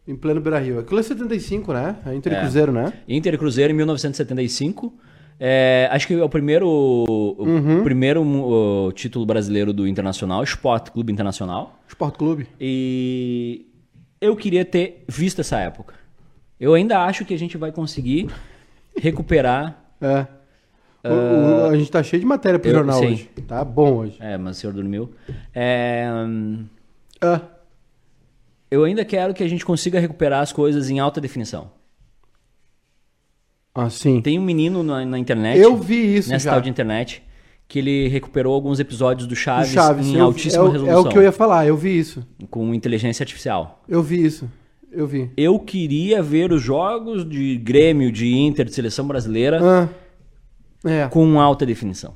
[SPEAKER 2] em pleno Beira-Rio. Aquilo é 75, né? É Inter e
[SPEAKER 1] É.
[SPEAKER 2] Cruzeiro, né?
[SPEAKER 1] Inter e Cruzeiro em 1975. É, acho que é o primeiro, o
[SPEAKER 2] Uhum.
[SPEAKER 1] primeiro uh, título brasileiro do Internacional, Sport Clube Internacional.
[SPEAKER 2] Sport Clube.
[SPEAKER 1] E eu queria ter visto essa época. Eu ainda acho que a gente vai conseguir recuperar.
[SPEAKER 2] É. O- a gente tá cheio de matéria pro
[SPEAKER 1] eu-
[SPEAKER 2] jornal
[SPEAKER 1] sim.
[SPEAKER 2] hoje. Tá bom hoje.
[SPEAKER 1] É, mas o senhor dormiu. É,
[SPEAKER 2] Ah,
[SPEAKER 1] eu ainda quero que a gente consiga recuperar as coisas em alta definição.
[SPEAKER 2] ah, sim.
[SPEAKER 1] Tem um menino na, na internet.
[SPEAKER 2] Eu vi isso
[SPEAKER 1] nessa
[SPEAKER 2] já.
[SPEAKER 1] tal de internet que ele recuperou alguns episódios do Chaves,
[SPEAKER 2] Do Chaves.
[SPEAKER 1] em
[SPEAKER 2] eu-
[SPEAKER 1] altíssima
[SPEAKER 2] é, o-
[SPEAKER 1] resolução.
[SPEAKER 2] É o que eu ia falar, eu vi isso.
[SPEAKER 1] Com inteligência artificial.
[SPEAKER 2] Eu vi isso. Eu vi.
[SPEAKER 1] Eu queria ver os jogos de Grêmio, de Inter, de seleção brasileira
[SPEAKER 2] Ah, é.
[SPEAKER 1] com alta definição.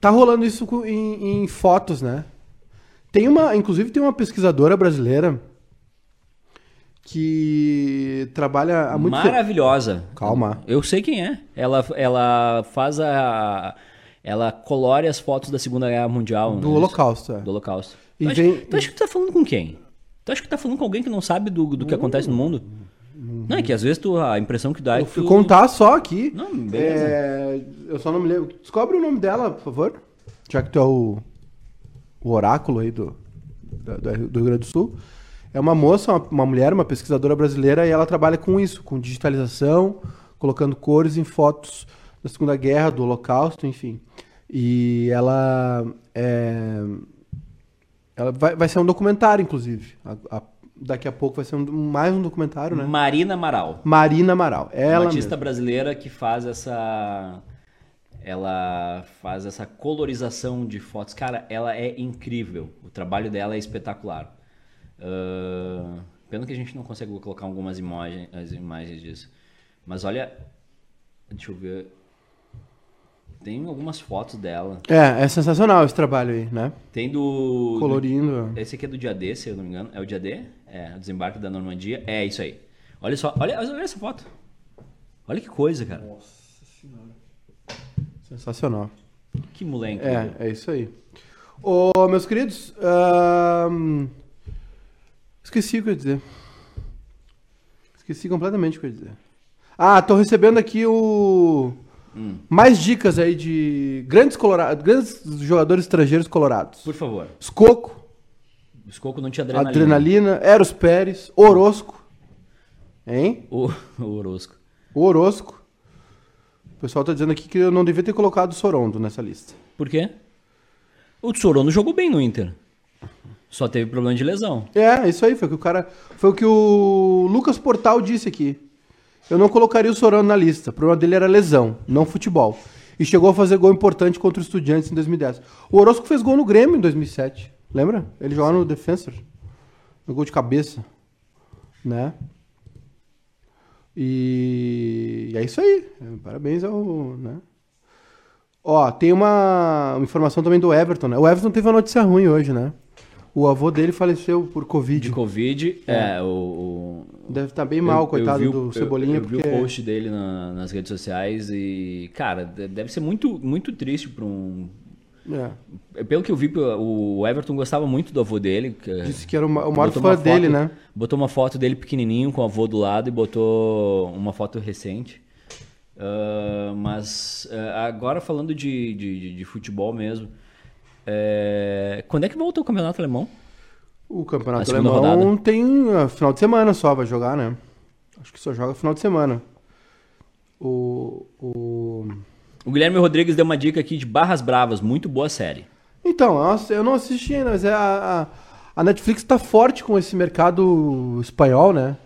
[SPEAKER 2] Tá rolando isso em, em fotos, né? Tem uma, inclusive tem uma pesquisadora brasileira que trabalha há muito tempo.
[SPEAKER 1] Maravilhosa.
[SPEAKER 2] Calma.
[SPEAKER 1] Eu sei quem é. Ela, ela faz a. Ela colore as fotos da Segunda Guerra Mundial.
[SPEAKER 2] Do
[SPEAKER 1] né?
[SPEAKER 2] Holocausto, é.
[SPEAKER 1] Do Holocausto.
[SPEAKER 2] E
[SPEAKER 1] tu, acha,
[SPEAKER 2] vem-
[SPEAKER 1] tu acha que tu tá falando com quem? Tu acha que tu tá falando com alguém que não sabe do, do que acontece no mundo? Não, é que às vezes tu, a impressão que dá é
[SPEAKER 2] Eu
[SPEAKER 1] que
[SPEAKER 2] fui
[SPEAKER 1] tu...
[SPEAKER 2] contar só aqui.
[SPEAKER 1] Não, beleza.
[SPEAKER 2] É, eu só não me lembro. Descobre o nome dela, por favor. Já que tu é o, o oráculo aí do, do, do Rio Grande do Sul. É uma moça, uma, uma mulher, uma pesquisadora brasileira, e ela trabalha com isso, com digitalização, colocando cores em fotos da Segunda Guerra, do Holocausto, enfim. E ela é, ela vai, vai ser um documentário, inclusive. A- a- daqui a pouco vai ser um- mais um documentário, né?
[SPEAKER 1] Marina Amaral.
[SPEAKER 2] Marina Amaral. Ela
[SPEAKER 1] uma artista
[SPEAKER 2] mesma.
[SPEAKER 1] brasileira que faz essa ela faz essa colorização de fotos. Cara, ela é incrível. O trabalho dela é espetacular. Ah, pena que a gente não consegue colocar algumas imagens, as imagens disso. Mas olha, deixa eu ver. Tem algumas fotos dela.
[SPEAKER 2] É, é sensacional esse trabalho aí, né?
[SPEAKER 1] Tem do
[SPEAKER 2] Colorindo.
[SPEAKER 1] esse aqui é do dia D, se eu não me engano. É o dia D? É, o desembarque da Normandia. É isso aí. Olha só, olha, olha essa foto. Olha que coisa, cara.
[SPEAKER 2] Sensacional.
[SPEAKER 1] Que moleque.
[SPEAKER 2] É, é isso aí. Ô, meus queridos, esqueci o que eu ia dizer. Esqueci completamente o que eu ia dizer. Ah, tô recebendo aqui o
[SPEAKER 1] Hum.
[SPEAKER 2] mais dicas aí de grandes colorados, grandes jogadores estrangeiros colorados.
[SPEAKER 1] Por favor.
[SPEAKER 2] Escoco,
[SPEAKER 1] Escoco não tinha adrenalina.
[SPEAKER 2] Adrenalina, Eros Pérez, Orosco. Hein?
[SPEAKER 1] O, o Orosco.
[SPEAKER 2] O Orosco. O pessoal tá dizendo aqui que eu não devia ter colocado o Sorondo nessa lista.
[SPEAKER 1] Por quê? O Tsorono jogou bem no Inter. Só teve problema de lesão.
[SPEAKER 2] É, isso aí, foi o que o cara. Foi o que o Lucas Portal disse aqui. Eu não colocaria o Sorano na lista. O problema dele era lesão, não futebol. E chegou a fazer gol importante contra o Estudiantes em 2010. O Orozco fez gol no Grêmio em 2007. Lembra? Ele jogava no Defensor. No gol de cabeça. Né? E, e é isso aí. Parabéns ao. Né? Ó, tem uma, uma informação também do Everton, né? O Everton teve uma notícia ruim hoje, né? O avô dele faleceu por Covid.
[SPEAKER 1] De Covid, é, o, o-
[SPEAKER 2] Deve estar bem mal,
[SPEAKER 1] eu-
[SPEAKER 2] coitado
[SPEAKER 1] eu vi o-
[SPEAKER 2] do
[SPEAKER 1] eu-
[SPEAKER 2] Cebolinha,
[SPEAKER 1] Eu, vi
[SPEAKER 2] porque.
[SPEAKER 1] o post dele na- nas redes sociais e, cara, de- deve ser muito, muito triste para um.
[SPEAKER 2] É,
[SPEAKER 1] Pelo que eu vi, o Everton gostava muito do avô dele.
[SPEAKER 2] disse que era o ma- o maior fã dele, né?
[SPEAKER 1] Botou uma foto dele pequenininho com o avô do lado e botou uma foto recente. Ah, mas ah, agora falando de, de, de- de futebol mesmo, é, quando é que volta o campeonato alemão?
[SPEAKER 2] O campeonato alemão
[SPEAKER 1] rodada.
[SPEAKER 2] tem ah, final de semana só, vai jogar, né? Acho que só joga final de semana. O, o...
[SPEAKER 1] O Guilherme Rodrigues deu uma dica aqui de Barras Bravas, muito boa série.
[SPEAKER 2] Então, eu não assisti ainda, mas é a, a, a Netflix tá forte com esse mercado espanhol, né?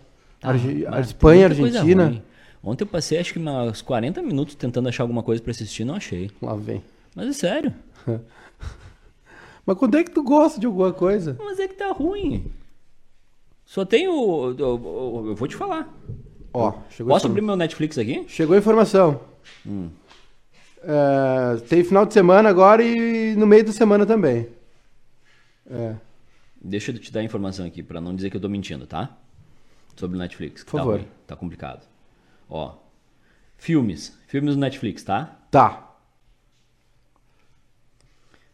[SPEAKER 2] Arge-
[SPEAKER 1] Ah,
[SPEAKER 2] a
[SPEAKER 1] mas
[SPEAKER 2] Espanha, Argentina.
[SPEAKER 1] Ontem eu passei acho que uns 40 minutos tentando achar alguma coisa pra assistir, não achei.
[SPEAKER 2] Lá vem.
[SPEAKER 1] Mas é sério.
[SPEAKER 2] Mas quando é que tu gosta de alguma coisa?
[SPEAKER 1] Mas é que tá ruim. Só tem o. Eu, eu- vou te falar.
[SPEAKER 2] Ó, chegou,
[SPEAKER 1] Posso abrir meu Netflix aqui?
[SPEAKER 2] chegou a informação.
[SPEAKER 1] Hum.
[SPEAKER 2] É, tem final de semana agora e no meio da semana também. É,
[SPEAKER 1] Deixa eu te dar a informação aqui, pra não dizer que eu tô mentindo, tá? Sobre o Netflix.
[SPEAKER 2] Por
[SPEAKER 1] tá
[SPEAKER 2] favor.
[SPEAKER 1] ruim, tá complicado. Ó. Filmes. Filmes no Netflix, tá?
[SPEAKER 2] tá.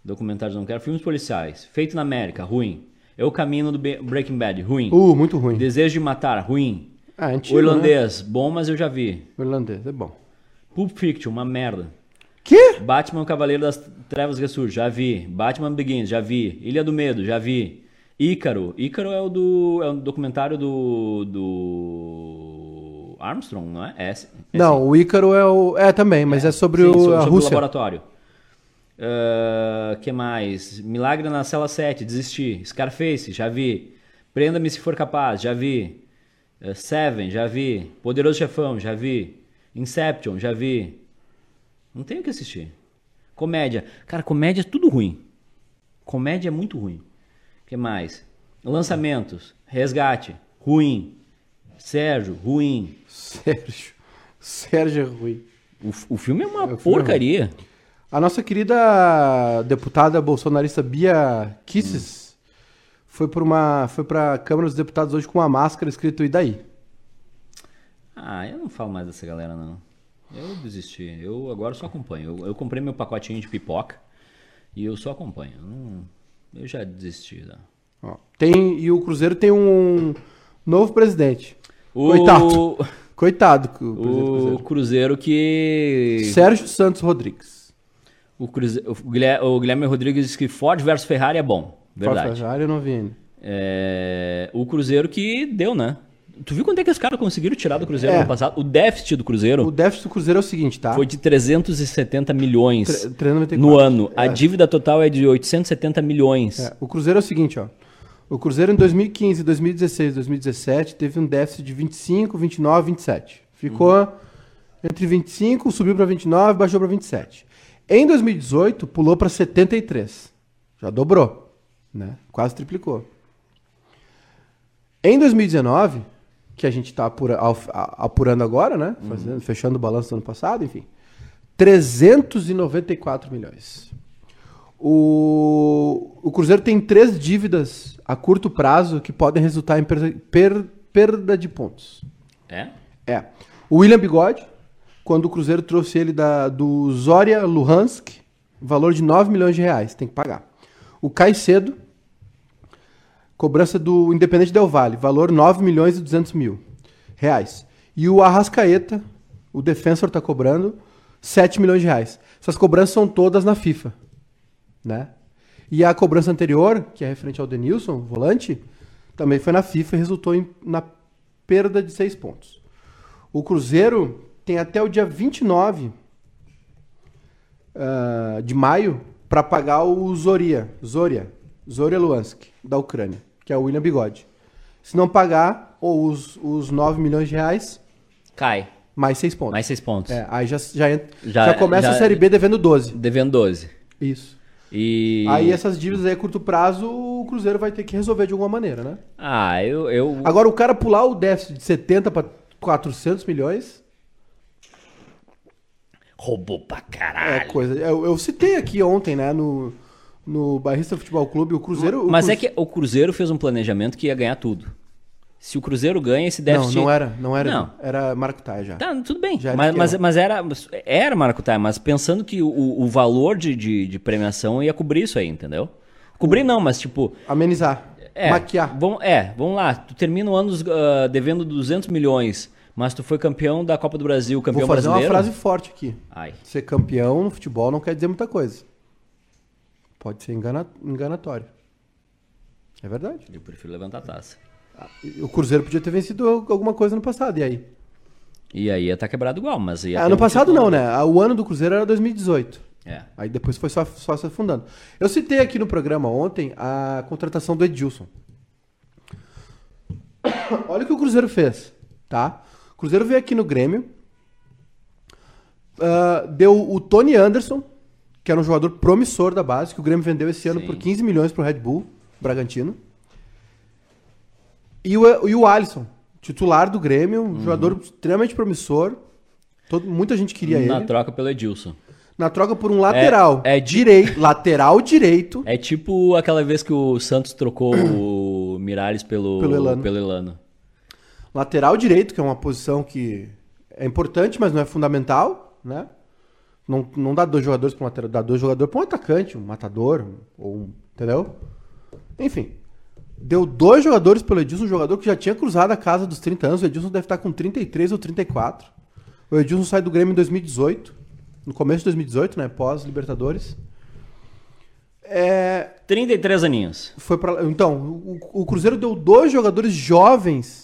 [SPEAKER 1] Documentários não quero. Filmes policiais. Feito na América, ruim. Eu caminho do Be- Breaking Bad, ruim.
[SPEAKER 2] Uh, muito ruim.
[SPEAKER 1] Desejo de matar, ruim.
[SPEAKER 2] Ah, é antigo,
[SPEAKER 1] o
[SPEAKER 2] né?
[SPEAKER 1] irlandês, bom, mas eu já vi.
[SPEAKER 2] O irlandês, é bom.
[SPEAKER 1] Pulp Fiction, uma merda.
[SPEAKER 2] Que?
[SPEAKER 1] Batman Cavaleiro das Trevas Ressurge, já vi. Batman Begins, já vi. Ilha do Medo, já vi. Ícaro. Ícaro é o do. É um documentário do. do. Armstrong, não é? É, é
[SPEAKER 2] Não, o Ícaro é o. É também, mas é, sobre,
[SPEAKER 1] Sim,
[SPEAKER 2] o,
[SPEAKER 1] sobre,
[SPEAKER 2] a
[SPEAKER 1] sobre o
[SPEAKER 2] Rússia.
[SPEAKER 1] laboratório. Ah, que mais? Milagre na Cela 7, desisti. Scarface, já vi. Prenda-me se for capaz, já vi. Ah, Seven, já vi. Poderoso Chefão, já vi. Inception, já vi. Não tenho o que assistir. Comédia. Cara, comédia é tudo ruim. Comédia é muito ruim. O que mais? Lançamentos. Resgate. Ruim. Sérgio, ruim.
[SPEAKER 2] Sérgio. Sérgio é ruim.
[SPEAKER 1] O, o filme é uma
[SPEAKER 2] o filme é
[SPEAKER 1] porcaria.
[SPEAKER 2] A nossa querida deputada bolsonarista Bia Kisses foi para uma foi para Câmara dos Deputados hoje com uma máscara escrito e daí.
[SPEAKER 1] Ah, eu não falo mais dessa galera, não. Eu desisti. Eu agora só acompanho. Eu, eu comprei meu pacotinho de pipoca e eu só acompanho. Eu, não- eu já desisti. Né?
[SPEAKER 2] Ó, tem e o Cruzeiro tem um novo presidente.
[SPEAKER 1] O,
[SPEAKER 2] Coitado. Coitado o
[SPEAKER 1] O
[SPEAKER 2] Cruzeiro.
[SPEAKER 1] Cruzeiro que.
[SPEAKER 2] Sérgio Santos Rodrigues.
[SPEAKER 1] O, Cruze... o Guilherme, o Guilherme Rodrigues disse que Ford versus Ferrari é bom. Verdade.
[SPEAKER 2] Já eu não vi ainda.
[SPEAKER 1] É, O Cruzeiro que deu, né? Tu viu quanto é que os caras conseguiram tirar do Cruzeiro
[SPEAKER 2] É.
[SPEAKER 1] no ano passado? O déficit do Cruzeiro
[SPEAKER 2] O déficit do Cruzeiro é o seguinte, tá?
[SPEAKER 1] foi de 370 milhões
[SPEAKER 2] Tre- 394.
[SPEAKER 1] no ano. A
[SPEAKER 2] É.
[SPEAKER 1] dívida total é de 870 milhões.
[SPEAKER 2] É, o Cruzeiro é o seguinte, ó. O Cruzeiro em 2015, 2016, 2017 teve um déficit de 25, 29, 27. Ficou entre 25, subiu para 29, baixou para 27. Em 2018 pulou para 73. Já dobrou, né? Quase triplicou. Em 2019, que a gente está apurando agora, né? Fazendo- fechando o balanço do ano passado, enfim. 394 milhões. O, o Cruzeiro tem três dívidas a curto prazo que podem resultar em perda, per- perda de pontos.
[SPEAKER 1] É?
[SPEAKER 2] É. O William Bigode, quando o Cruzeiro trouxe ele da, do Zoria Luhansk, valor de 9 milhões de reais, tem que pagar. O Caicedo, cobrança do Independente Del Vale, valor 9 milhões e 200 mil reais. E o Arrascaeta, o Defensor está cobrando 7 milhões de reais. Essas cobranças são todas na FIFA, né? E a cobrança anterior, que é referente ao Denilson, volante, também foi na FIFA e resultou em, na perda de 6 pontos. O Cruzeiro tem até o dia 29 ah, de maio para pagar o Zoria, Zoria, Zoria Luhansk, da Ucrânia, que é o William Bigode. Se não pagar, ou os, os 9 milhões de reais,
[SPEAKER 1] Cai.
[SPEAKER 2] mais 6 pontos.
[SPEAKER 1] Mais seis pontos.
[SPEAKER 2] É, aí já, já, entra-
[SPEAKER 1] Já-
[SPEAKER 2] já começa
[SPEAKER 1] já-
[SPEAKER 2] a Série B devendo 12.
[SPEAKER 1] Devendo 12.
[SPEAKER 2] Isso.
[SPEAKER 1] E.
[SPEAKER 2] Aí essas dívidas aí a curto prazo o Cruzeiro vai ter que resolver de alguma maneira, né?
[SPEAKER 1] Ah, eu. eu...
[SPEAKER 2] Agora o cara pular o déficit de 70 para 400 milhões
[SPEAKER 1] Roubou pra
[SPEAKER 2] é
[SPEAKER 1] caralho.
[SPEAKER 2] coisa. Eu, eu citei aqui ontem, né, no, no Barrista Futebol Clube, o Cruzeiro. o
[SPEAKER 1] Mas é que o Cruzeiro fez um planejamento que ia ganhar tudo. Se o Cruzeiro ganha, esse
[SPEAKER 2] Não,
[SPEAKER 1] déficit.
[SPEAKER 2] não era, não era.
[SPEAKER 1] Não.
[SPEAKER 2] Era Maracutaia já.
[SPEAKER 1] Tá, tudo bem. Mas, mas, mas era, era Maracutaia, mas pensando que o, o valor de, de, de premiação ia cobrir isso aí, entendeu? Cobrir não, mas tipo.
[SPEAKER 2] Amenizar.
[SPEAKER 1] É,
[SPEAKER 2] Maquiar.
[SPEAKER 1] Vamos, é, vamos lá. Tu termina o ano ah, devendo 200 milhões, mas tu foi campeão da Copa do Brasil, campeão
[SPEAKER 2] Vou fazer
[SPEAKER 1] brasileiro.
[SPEAKER 2] uma frase forte aqui.
[SPEAKER 1] Ai.
[SPEAKER 2] Ser campeão no futebol não quer dizer muita coisa. Pode ser engana- enganatório. É verdade.
[SPEAKER 1] Eu prefiro levantar a taça.
[SPEAKER 2] O Cruzeiro podia ter vencido alguma coisa no passado, e aí?
[SPEAKER 1] E aí ia estar quebrado igual, mas ia.
[SPEAKER 2] Ah, no passado não, né? O ano do Cruzeiro era 2018.
[SPEAKER 1] É.
[SPEAKER 2] Aí depois foi só, só se afundando. Eu citei aqui no programa ontem a contratação do Edilson. Olha o que o Cruzeiro fez, tá? O Cruzeiro veio aqui no Grêmio, ah, deu o Tony Anderson, que era um jogador promissor da base, que o Grêmio vendeu esse ano
[SPEAKER 1] Sim.
[SPEAKER 2] por 15 milhões pro Red Bull, Bragantino. E o, e o Alisson, titular do Grêmio, um jogador extremamente promissor. Todo, muita gente queria
[SPEAKER 1] Na
[SPEAKER 2] ele.
[SPEAKER 1] troca pelo Edilson.
[SPEAKER 2] Na troca por um lateral.
[SPEAKER 1] é de-
[SPEAKER 2] direito, lateral direito.
[SPEAKER 1] É tipo aquela vez que o Santos trocou o Miralles pelo,
[SPEAKER 2] Pelo Elano.
[SPEAKER 1] pelo Elano.
[SPEAKER 2] Lateral direito, que é uma posição que é importante, mas não é fundamental, né? Não, não dá dois jogadores para um lateral, dá dois jogadores para um atacante, um matador, ou um, entendeu? Enfim. Deu dois jogadores pelo Edilson, um jogador que já tinha cruzado a casa dos 30 anos. O Edilson deve estar com 33 ou 34. O Edilson sai do Grêmio em 2018, no começo de 2018, né? Pós-Libertadores. É,
[SPEAKER 1] 33 aninhos.
[SPEAKER 2] Foi pra, então, o, o Cruzeiro deu dois jogadores jovens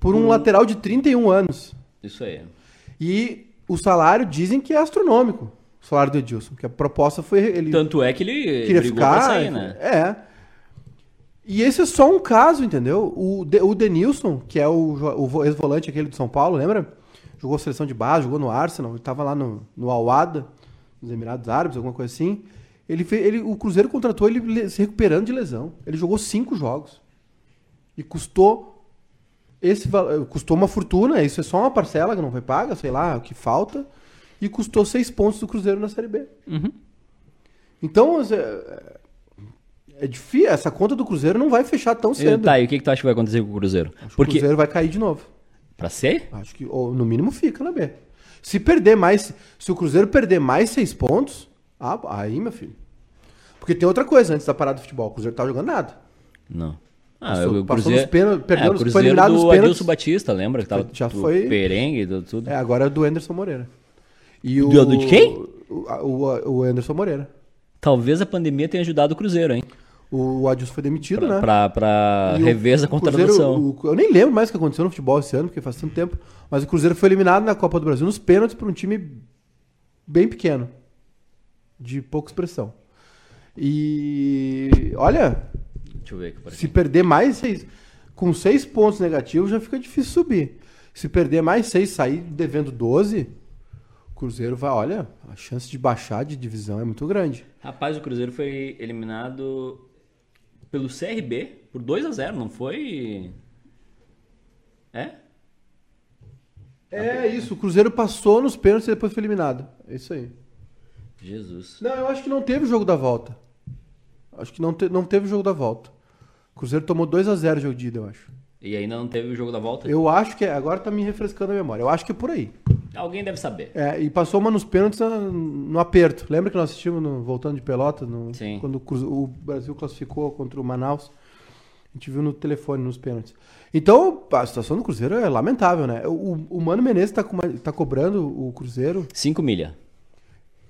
[SPEAKER 2] por um lateral de 31 anos.
[SPEAKER 1] Isso aí.
[SPEAKER 2] E o salário dizem que é astronômico. O salário do Edilson. Que a proposta foi. Ele
[SPEAKER 1] Tanto é que ele
[SPEAKER 2] queria ficar.
[SPEAKER 1] sair, né?
[SPEAKER 2] É. E esse é só um caso, entendeu? O, De, o Denilson, que é o, o vo- ex-volante aquele do São Paulo, lembra? Jogou seleção de base, jogou no Arsenal, ele tava lá no, no Al-Wada, nos Emirados Árabes, alguma coisa assim. Ele, ele O Cruzeiro contratou ele le- se recuperando de lesão. Ele jogou cinco jogos. E custou. Esse, val- custou uma fortuna, isso é só uma parcela que não foi paga, sei lá, o que falta. E custou seis pontos do Cruzeiro na Série B.
[SPEAKER 1] Uhum.
[SPEAKER 2] Então, é, é difícil. Essa conta do Cruzeiro não vai fechar tão
[SPEAKER 1] E,
[SPEAKER 2] cedo.
[SPEAKER 1] tá, e o que, que tu acha que vai acontecer com o Cruzeiro?
[SPEAKER 2] Acho que o
[SPEAKER 1] Porque.
[SPEAKER 2] Cruzeiro vai cair de novo.
[SPEAKER 1] Pra ser?
[SPEAKER 2] Acho que, ou, no mínimo, fica na B. Se perder mais, se o Cruzeiro perder mais seis pontos, ah, aí, meu filho. Porque tem outra coisa antes da parada do futebol. O Cruzeiro tá jogando nada.
[SPEAKER 1] Não. Ah,
[SPEAKER 2] Passou-
[SPEAKER 1] o
[SPEAKER 2] passou
[SPEAKER 1] Cruzeiro.
[SPEAKER 2] nos pênaltis, perdeu
[SPEAKER 1] é, o
[SPEAKER 2] foi
[SPEAKER 1] do. Adilson Batista, lembra? Que tava
[SPEAKER 2] Já
[SPEAKER 1] do
[SPEAKER 2] foi-
[SPEAKER 1] Perengue, do tudo.
[SPEAKER 2] É, agora é do Anderson Moreira. E o,
[SPEAKER 1] Do- do de quem?
[SPEAKER 2] O, o, o Anderson Moreira.
[SPEAKER 1] Talvez a pandemia tenha ajudado o Cruzeiro, hein?
[SPEAKER 2] O Adilson foi demitido,
[SPEAKER 1] Pra,
[SPEAKER 2] né?
[SPEAKER 1] pra, pra rever essa contratação.
[SPEAKER 2] eu nem lembro mais o que aconteceu no futebol esse ano, porque faz tanto tempo. Mas o Cruzeiro foi eliminado na Copa do Brasil nos pênaltis por um time bem pequeno. De pouca expressão. E olha,
[SPEAKER 1] Deixa eu ver aqui. por aqui.
[SPEAKER 2] se perder mais seis. Com seis pontos negativos já fica difícil subir. Se perder mais seis, sair devendo 12, o Cruzeiro vai. Olha, a chance de baixar de divisão é muito grande.
[SPEAKER 1] Rapaz, o Cruzeiro foi eliminado pelo CRB por 2 a 0 não foi? É?
[SPEAKER 2] É isso, o Cruzeiro passou nos pênaltis e depois foi eliminado. É isso aí.
[SPEAKER 1] Jesus.
[SPEAKER 2] Não, eu acho que não teve o jogo da volta. Acho que não, te- não teve o jogo da volta. O Cruzeiro tomou 2 a 0 o jogo de ida, eu acho.
[SPEAKER 1] E ainda não teve o jogo da volta?
[SPEAKER 2] Eu acho que é. Agora tá me refrescando a memória. Eu acho que é por aí.
[SPEAKER 1] Alguém deve saber.
[SPEAKER 2] É, e passou uma nos pênaltis na- no aperto. Lembra que nós assistimos no- voltando de pelota? no-
[SPEAKER 1] Sim.
[SPEAKER 2] Quando o, o Brasil classificou contra o Manaus. A gente viu no telefone nos pênaltis. Então, a situação do Cruzeiro é lamentável, né? O, o Mano Menezes tá, com uma- tá cobrando o Cruzeiro
[SPEAKER 1] 5 milha.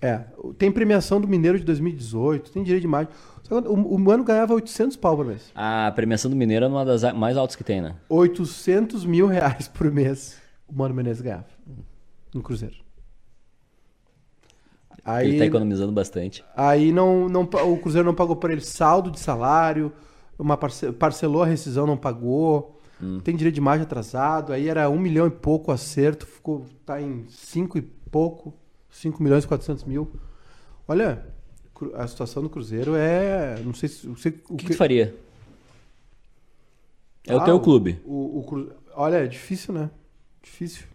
[SPEAKER 2] É, tem premiação do Mineiro de 2018, tem direito de imagem. O, o Mano ganhava 800 pau por mês.
[SPEAKER 1] A premiação do Mineiro é uma das mais altas que tem, né?
[SPEAKER 2] 800 mil reais por mês o Mano Menezes ganhava no Cruzeiro. Aí,
[SPEAKER 1] Ele tá economizando bastante.
[SPEAKER 2] aí não, não, o Cruzeiro não pagou por ele saldo de salário, uma parce- parcelou a rescisão, não pagou, tem direito de imagem atrasado, aí era um milhão e pouco o acerto, ficou, tá em cinco e pouco, 5 milhões e 400 mil. Olha, A situação do Cruzeiro é. Não sei se.
[SPEAKER 1] O que, tu faria? É o
[SPEAKER 2] Ah,
[SPEAKER 1] teu clube.
[SPEAKER 2] O, o Olha, é difícil, né? Difícil.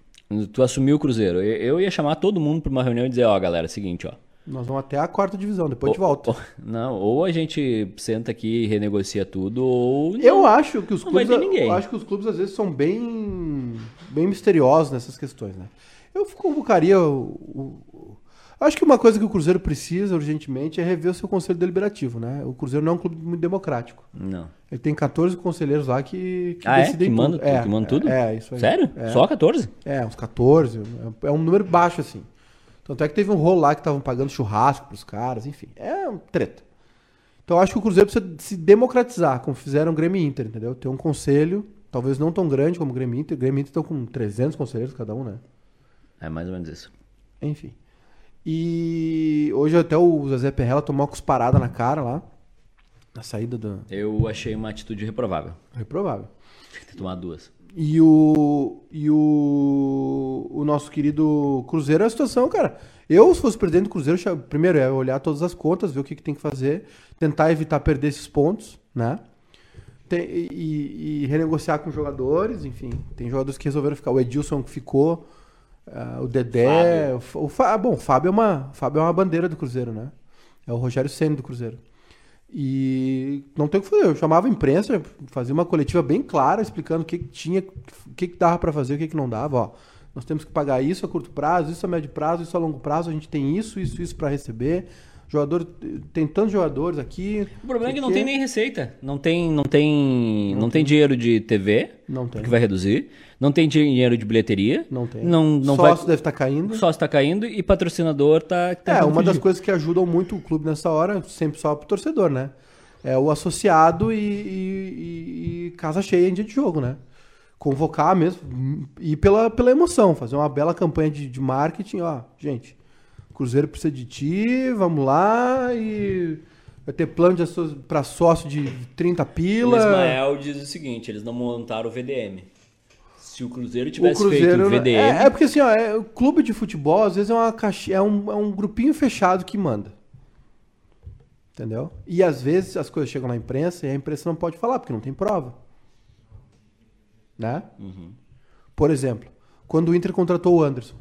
[SPEAKER 1] Tu assumiu o Cruzeiro. Eu, ia chamar todo mundo pra uma reunião e dizer, ó, galera, é o seguinte, ó.
[SPEAKER 2] Nós vamos até a quarta divisão, depois a gente volta.
[SPEAKER 1] Ou- não, ou a gente senta aqui e renegocia tudo, ou.
[SPEAKER 2] Eu acho que os
[SPEAKER 1] Não
[SPEAKER 2] clubes. Eu acho que os clubes às vezes são bem. bem misteriosos nessas questões, né? Eu convocaria o. acho que uma coisa que o Cruzeiro precisa urgentemente é rever o seu conselho deliberativo, né? O Cruzeiro não é um clube muito democrático.
[SPEAKER 1] Não.
[SPEAKER 2] Ele tem 14 conselheiros lá que, que
[SPEAKER 1] Ah, é? Que manda,
[SPEAKER 2] tudo. É,
[SPEAKER 1] que manda tudo?
[SPEAKER 2] É, isso aí.
[SPEAKER 1] Sério?
[SPEAKER 2] É.
[SPEAKER 1] Só 14?
[SPEAKER 2] É, uns 14. É é um número baixo, assim. Tanto é que teve um rolo lá que estavam pagando churrasco pros caras, enfim. É um treta. Então eu acho que o Cruzeiro precisa se democratizar, como fizeram o Grêmio Inter, entendeu? Ter um conselho, talvez não tão grande como o Grêmio Inter. O Grêmio Inter estão com 300 conselheiros cada um, né?
[SPEAKER 1] É mais ou menos isso.
[SPEAKER 2] Enfim. E hoje até o Zezé Perrella tomou uma cusparada na cara lá, na saída do...
[SPEAKER 1] Eu achei uma atitude reprovável.
[SPEAKER 2] Reprovável.
[SPEAKER 1] Ter tomado duas.
[SPEAKER 2] E o. E o. O nosso querido Cruzeiro é a situação, cara. Eu, se fosse presidente do Cruzeiro, primeiro é olhar todas as contas, ver o que, que tem que fazer, tentar evitar perder esses pontos, né? Tem- e, e renegociar com jogadores, enfim. Tem jogadores que resolveram ficar. O Edilson que ficou, ah, o Dedé. O, Fa- o Fa- bom, o Fábio é, uma, o Fábio é uma bandeira do Cruzeiro, né? É o Rogério Senna do Cruzeiro. E não tem o que fazer. Eu chamava a imprensa, fazia uma coletiva bem clara, explicando o que, que tinha, o que, que dava pra fazer, o que, que não dava. Ó, nós temos que pagar isso a curto prazo, isso a médio prazo, isso a longo prazo. A gente tem isso, isso, isso pra receber. Jogador, tem tantos jogadores aqui.
[SPEAKER 1] O problema é que não tem nem receita. Não tem, não tem, não tem dinheiro de TV,
[SPEAKER 2] Não tem.
[SPEAKER 1] que vai reduzir. Não tem dinheiro de bilheteria.
[SPEAKER 2] Não tem.
[SPEAKER 1] Não, não
[SPEAKER 2] Sócio
[SPEAKER 1] vai.
[SPEAKER 2] deve estar caindo.
[SPEAKER 1] O sócio tá caindo e patrocinador tá. tá
[SPEAKER 2] É, uma das
[SPEAKER 1] fugir.
[SPEAKER 2] coisas que ajudam muito o clube nessa hora, sempre só pro torcedor, né? É o associado e, e- e- e casa cheia em dia de jogo, né? Convocar mesmo, e pela, pela emoção, fazer uma bela campanha de, de marketing, ó, gente, Cruzeiro precisa de ti, vamos lá, e vai ter plano pra sócio de 30
[SPEAKER 1] O
[SPEAKER 2] pila.
[SPEAKER 1] Ismael diz o seguinte: eles não montaram o VDM. Se o Cruzeiro
[SPEAKER 2] O
[SPEAKER 1] tivesse
[SPEAKER 2] Cruzeiro.
[SPEAKER 1] feito o VDM.
[SPEAKER 2] É, é porque assim, ó, é, o clube de futebol, às vezes, é, uma caixa, é, um, é um grupinho fechado que manda. Entendeu? E às vezes as coisas chegam na imprensa e a imprensa não pode falar, porque não tem prova. Né?
[SPEAKER 1] Uhum.
[SPEAKER 2] Por exemplo, quando o Inter contratou o Anderson,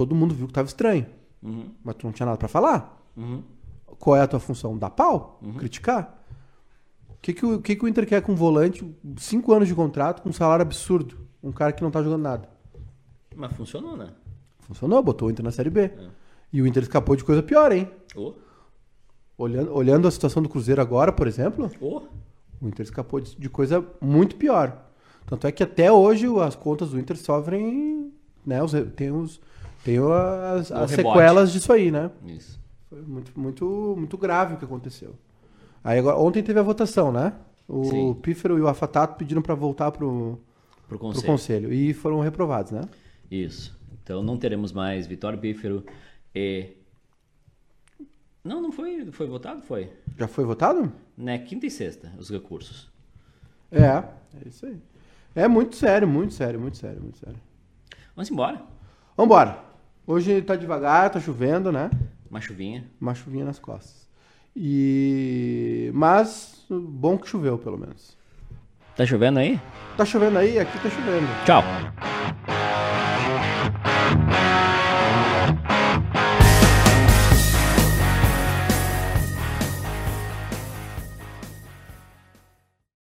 [SPEAKER 2] todo mundo viu que tava estranho.
[SPEAKER 1] Uhum,
[SPEAKER 2] Mas tu não tinha nada pra falar.
[SPEAKER 1] uhum.
[SPEAKER 2] Qual é a tua função? Dar pau? Criticar? O que, que, o, que, que o Inter quer com um volante, cinco anos de contrato, com um salário absurdo? Um cara que não tá jogando nada.
[SPEAKER 1] Mas funcionou, né?
[SPEAKER 2] Funcionou, botou o Inter na Série B. E o Inter escapou de coisa pior, hein?
[SPEAKER 1] Ô,
[SPEAKER 2] Olhando, olhando a situação do Cruzeiro agora, por exemplo,
[SPEAKER 1] ô.
[SPEAKER 2] o Inter escapou de, de coisa muito pior. Tanto é que até hoje as contas do Inter sofrem, né? Os, tem os, tem as, as sequelas disso aí, né?
[SPEAKER 1] Isso.
[SPEAKER 2] Foi muito, muito, muito grave o que aconteceu. Aí agora, ontem teve a votação, né? O
[SPEAKER 1] Sim.
[SPEAKER 2] Pífero e o Afatato pediram para voltar pro,
[SPEAKER 1] Pro
[SPEAKER 2] pro
[SPEAKER 1] conselho.
[SPEAKER 2] conselho e foram reprovados, né?
[SPEAKER 1] Isso. Então não teremos mais Vitório Pífero e. Não, não foi, foi votado? Foi.
[SPEAKER 2] Já foi votado?
[SPEAKER 1] Né, quinta e sexta, os recursos.
[SPEAKER 2] É, é isso aí. É muito sério, muito sério, muito sério, muito sério.
[SPEAKER 1] Vamos embora.
[SPEAKER 2] Vambora. Hoje tá devagar, tá chovendo, né?
[SPEAKER 1] Uma chuvinha.
[SPEAKER 2] Uma chuvinha nas costas. E. Mas, bom que choveu, pelo menos.
[SPEAKER 1] Tá chovendo aí?
[SPEAKER 2] Tá chovendo aí? Aqui tá chovendo.
[SPEAKER 1] Tchau.